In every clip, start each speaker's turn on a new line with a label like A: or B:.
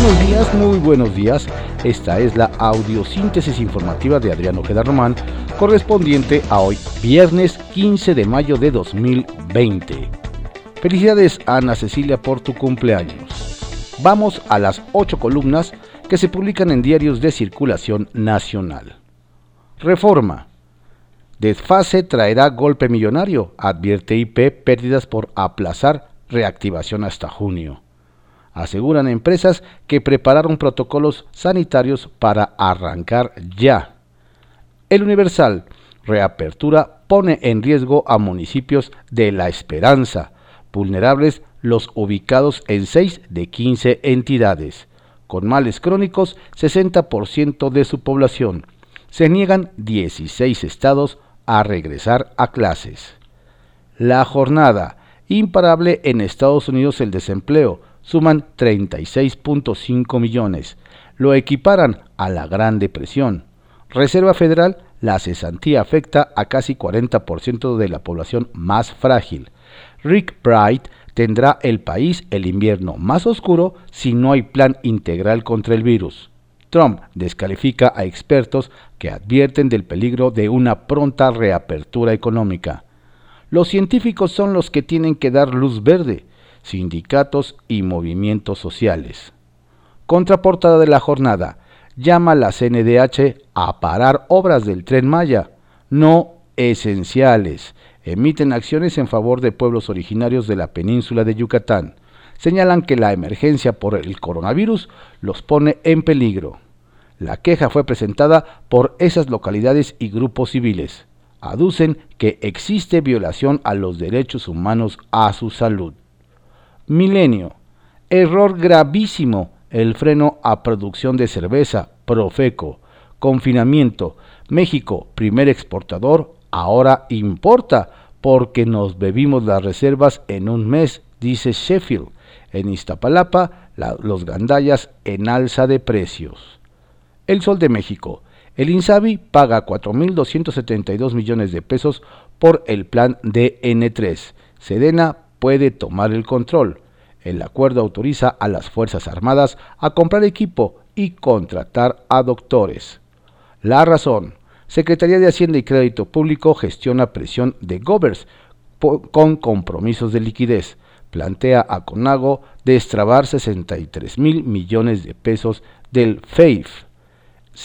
A: Buenos días, muy buenos días. Esta es la audiosíntesis informativa de Adriano Ojeda Román, correspondiente a hoy, viernes 15 de mayo de 2020. Felicidades Ana Cecilia por tu cumpleaños. Vamos a las ocho columnas que se publican en diarios de circulación nacional. Reforma. Desfase traerá golpe millonario, advierte IP pérdidas por aplazar reactivación hasta junio. Aseguran empresas que prepararon protocolos sanitarios para arrancar ya. El Universal, reapertura pone en riesgo a municipios de La Esperanza, vulnerables los ubicados en 6 de 15 entidades. Con males crónicos, 60% de su población. Se niegan 16 estados a regresar a clases. La jornada, imparable en Estados Unidos el desempleo, suman 36.5 millones. Lo equiparan a la Gran Depresión. Reserva Federal, la cesantía afecta a casi 40% de la población más frágil. Rick Bright tendrá el país el invierno más oscuro si no hay plan integral contra el virus. Trump descalifica a expertos que advierten del peligro de una pronta reapertura económica. Los científicos son los que tienen que dar luz verde sindicatos y movimientos sociales. Contraportada de la jornada, llama a la CNDH a parar obras del tren Maya, no esenciales. Emiten acciones en favor de pueblos originarios de la península de Yucatán. Señalan que la emergencia por el coronavirus los pone en peligro. La queja fue presentada por esas localidades y grupos civiles. Aducen que existe violación a los derechos humanos a su salud. Milenio. Error gravísimo. El freno a producción de cerveza. Profeco. Confinamiento. México, primer exportador, ahora importa porque nos bebimos las reservas en un mes, dice Sheffield. En Iztapalapa, los gandallas en alza de precios. El Sol de México. El INSABI paga 4.272 millones de pesos por el plan DN3. Sedena puede tomar el control. El acuerdo autoriza a las Fuerzas Armadas a comprar equipo y contratar a doctores. La razón. Secretaría de Hacienda y Crédito Público gestiona presión de Govers con compromisos de liquidez. Plantea a Conago destrabar 63 mil millones de pesos del FEIF.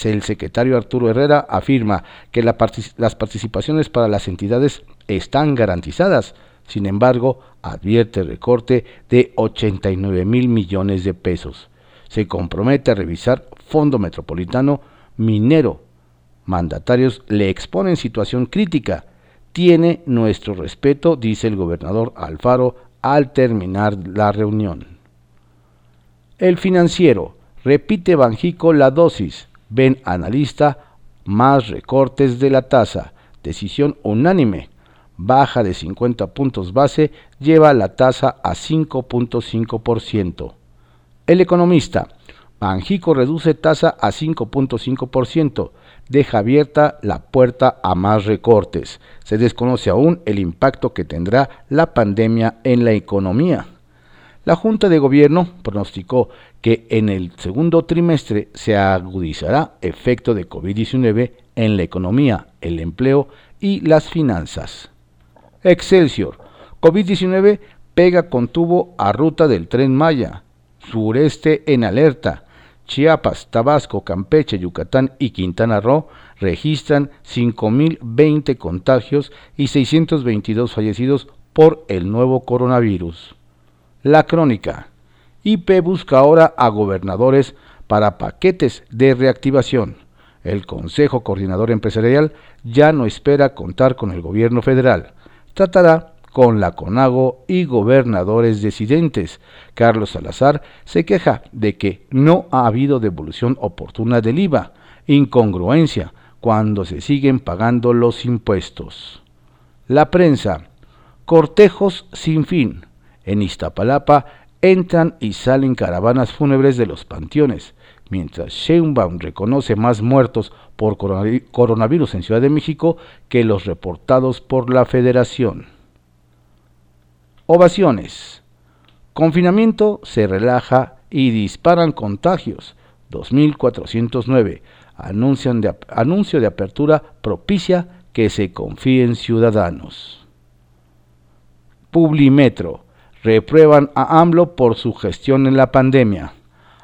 A: El secretario Arturo Herrera afirma que las participaciones para las entidades están garantizadas sin embargo, advierte recorte de 89 mil millones de pesos. Se compromete a revisar Fondo Metropolitano Minero. Mandatarios le exponen situación crítica. Tiene nuestro respeto, dice el gobernador Alfaro al terminar la reunión. El financiero repite Banjico la dosis. Ven analista más recortes de la tasa. Decisión unánime baja de 50 puntos base, lleva la tasa a 5.5%. El economista, Banjico reduce tasa a 5.5%, deja abierta la puerta a más recortes. Se desconoce aún el impacto que tendrá la pandemia en la economía. La Junta de Gobierno pronosticó que en el segundo trimestre se agudizará efecto de COVID-19 en la economía, el empleo y las finanzas. Excelsior. COVID-19 pega con tubo a ruta del tren Maya. Sureste en alerta. Chiapas, Tabasco, Campeche, Yucatán y Quintana Roo registran 5.020 contagios y 622 fallecidos por el nuevo coronavirus. La crónica. IP busca ahora a gobernadores para paquetes de reactivación. El Consejo Coordinador Empresarial ya no espera contar con el gobierno federal tratará con la CONAGO y gobernadores decidentes. Carlos Salazar se queja de que no ha habido devolución oportuna del IVA, incongruencia, cuando se siguen pagando los impuestos. La prensa. Cortejos sin fin. En Iztapalapa entran y salen caravanas fúnebres de los panteones, mientras Sheinbaum reconoce más muertos por coronavirus en Ciudad de México que los reportados por la Federación. Ovaciones. Confinamiento se relaja y disparan contagios. 2409. Anuncian anuncio de apertura propicia que se confíen ciudadanos. Publimetro. Reprueban a AMLO por su gestión en la pandemia.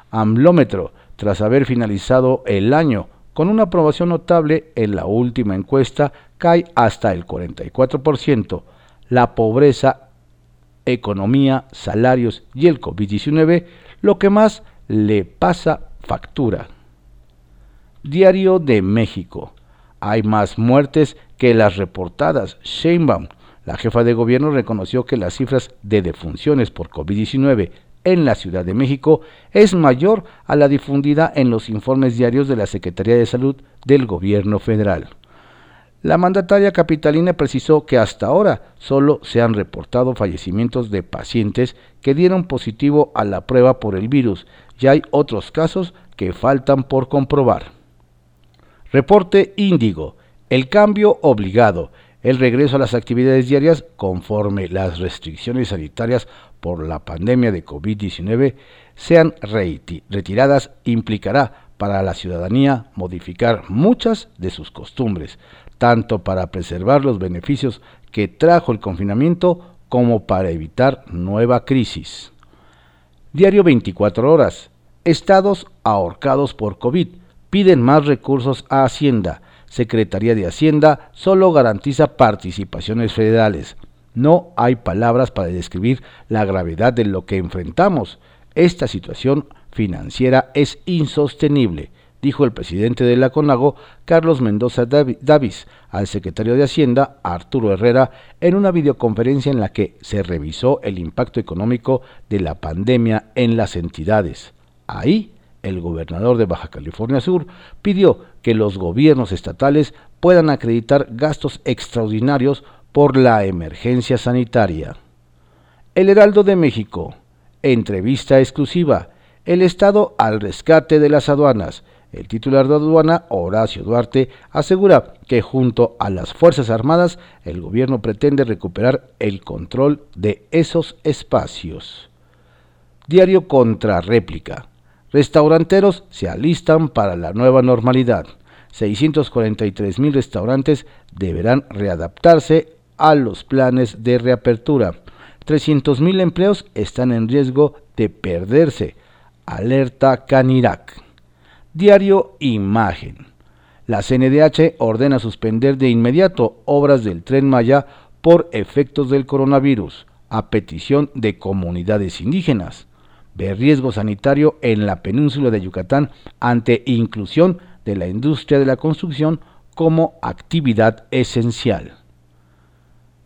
A: AMLómetro. Tras haber finalizado el año con una aprobación notable en la última encuesta, cae hasta el 44%. La pobreza, economía, salarios y el COVID-19, lo que más le pasa factura. Diario de México. Hay más muertes que las reportadas. Sheinbaum, la jefa de gobierno, reconoció que las cifras de defunciones por COVID-19 en la Ciudad de México es mayor a la difundida en los informes diarios de la Secretaría de Salud del Gobierno Federal. La mandataria capitalina precisó que hasta ahora solo se han reportado fallecimientos de pacientes que dieron positivo a la prueba por el virus y hay otros casos que faltan por comprobar. Reporte Índigo. El cambio obligado. El regreso a las actividades diarias conforme las restricciones sanitarias por la pandemia de COVID-19 sean retiradas implicará para la ciudadanía modificar muchas de sus costumbres, tanto para preservar los beneficios que trajo el confinamiento como para evitar nueva crisis. Diario 24 horas. Estados ahorcados por COVID piden más recursos a Hacienda. Secretaría de Hacienda solo garantiza participaciones federales. No hay palabras para describir la gravedad de lo que enfrentamos. Esta situación financiera es insostenible, dijo el presidente de la CONAGO, Carlos Mendoza Davis, al secretario de Hacienda, Arturo Herrera, en una videoconferencia en la que se revisó el impacto económico de la pandemia en las entidades. Ahí, el gobernador de Baja California Sur pidió que los gobiernos estatales puedan acreditar gastos extraordinarios por la emergencia sanitaria. El Heraldo de México. Entrevista exclusiva. El Estado al rescate de las aduanas. El titular de aduana, Horacio Duarte, asegura que junto a las Fuerzas Armadas el gobierno pretende recuperar el control de esos espacios. Diario contra réplica. Restauranteros se alistan para la nueva normalidad. 643 mil restaurantes deberán readaptarse a los planes de reapertura. 300.000 empleos están en riesgo de perderse. Alerta Canirac. Diario Imagen. La CNDH ordena suspender de inmediato obras del tren Maya por efectos del coronavirus, a petición de comunidades indígenas. Ve riesgo sanitario en la península de Yucatán ante inclusión de la industria de la construcción como actividad esencial.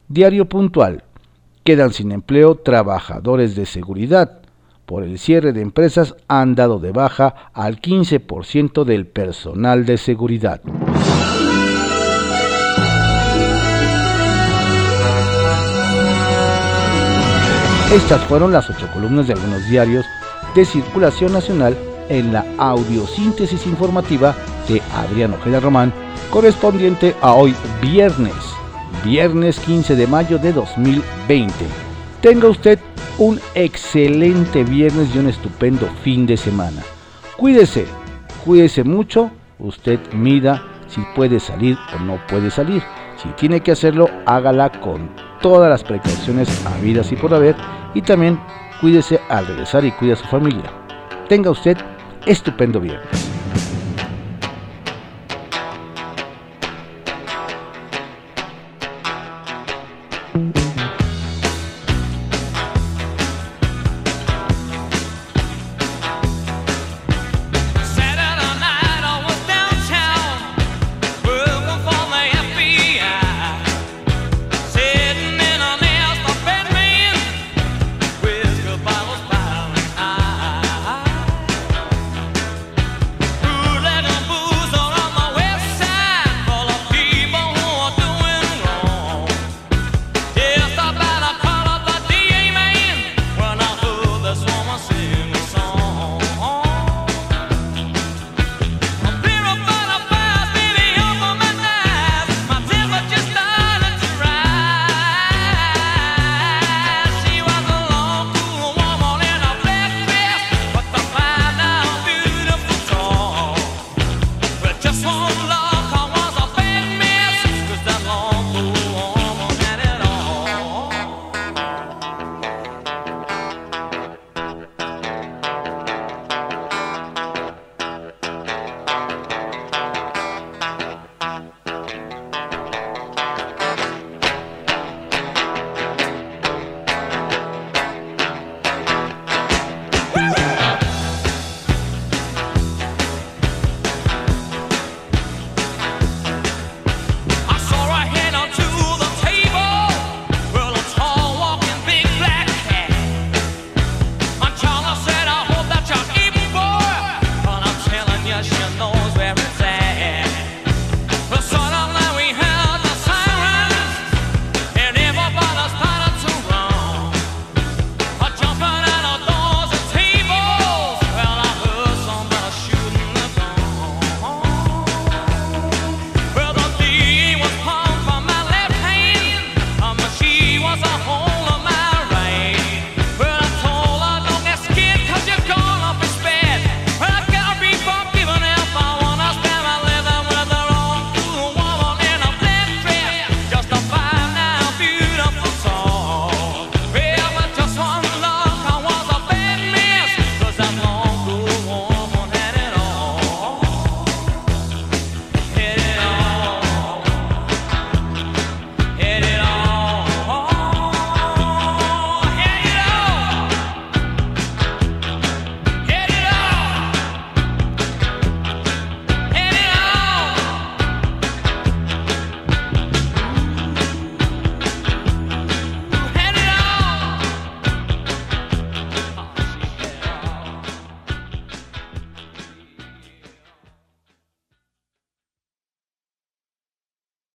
A: Diario puntual. Quedan sin empleo trabajadores de seguridad. Por el cierre de empresas han dado de baja al 15% del personal de seguridad. Estas fueron las ocho columnas de algunos diarios de circulación nacional en la audiosíntesis informativa de Adrián Ojeda Román, correspondiente a hoy viernes viernes 15 de mayo de 2020. Tenga usted un excelente viernes y un estupendo fin de semana. Cuídese, cuídese mucho, usted mida si puede salir o no puede salir. Si tiene que hacerlo, hágala con todas las precauciones habidas y por haber y también cuídese al regresar y cuida a su familia. Tenga usted estupendo viernes.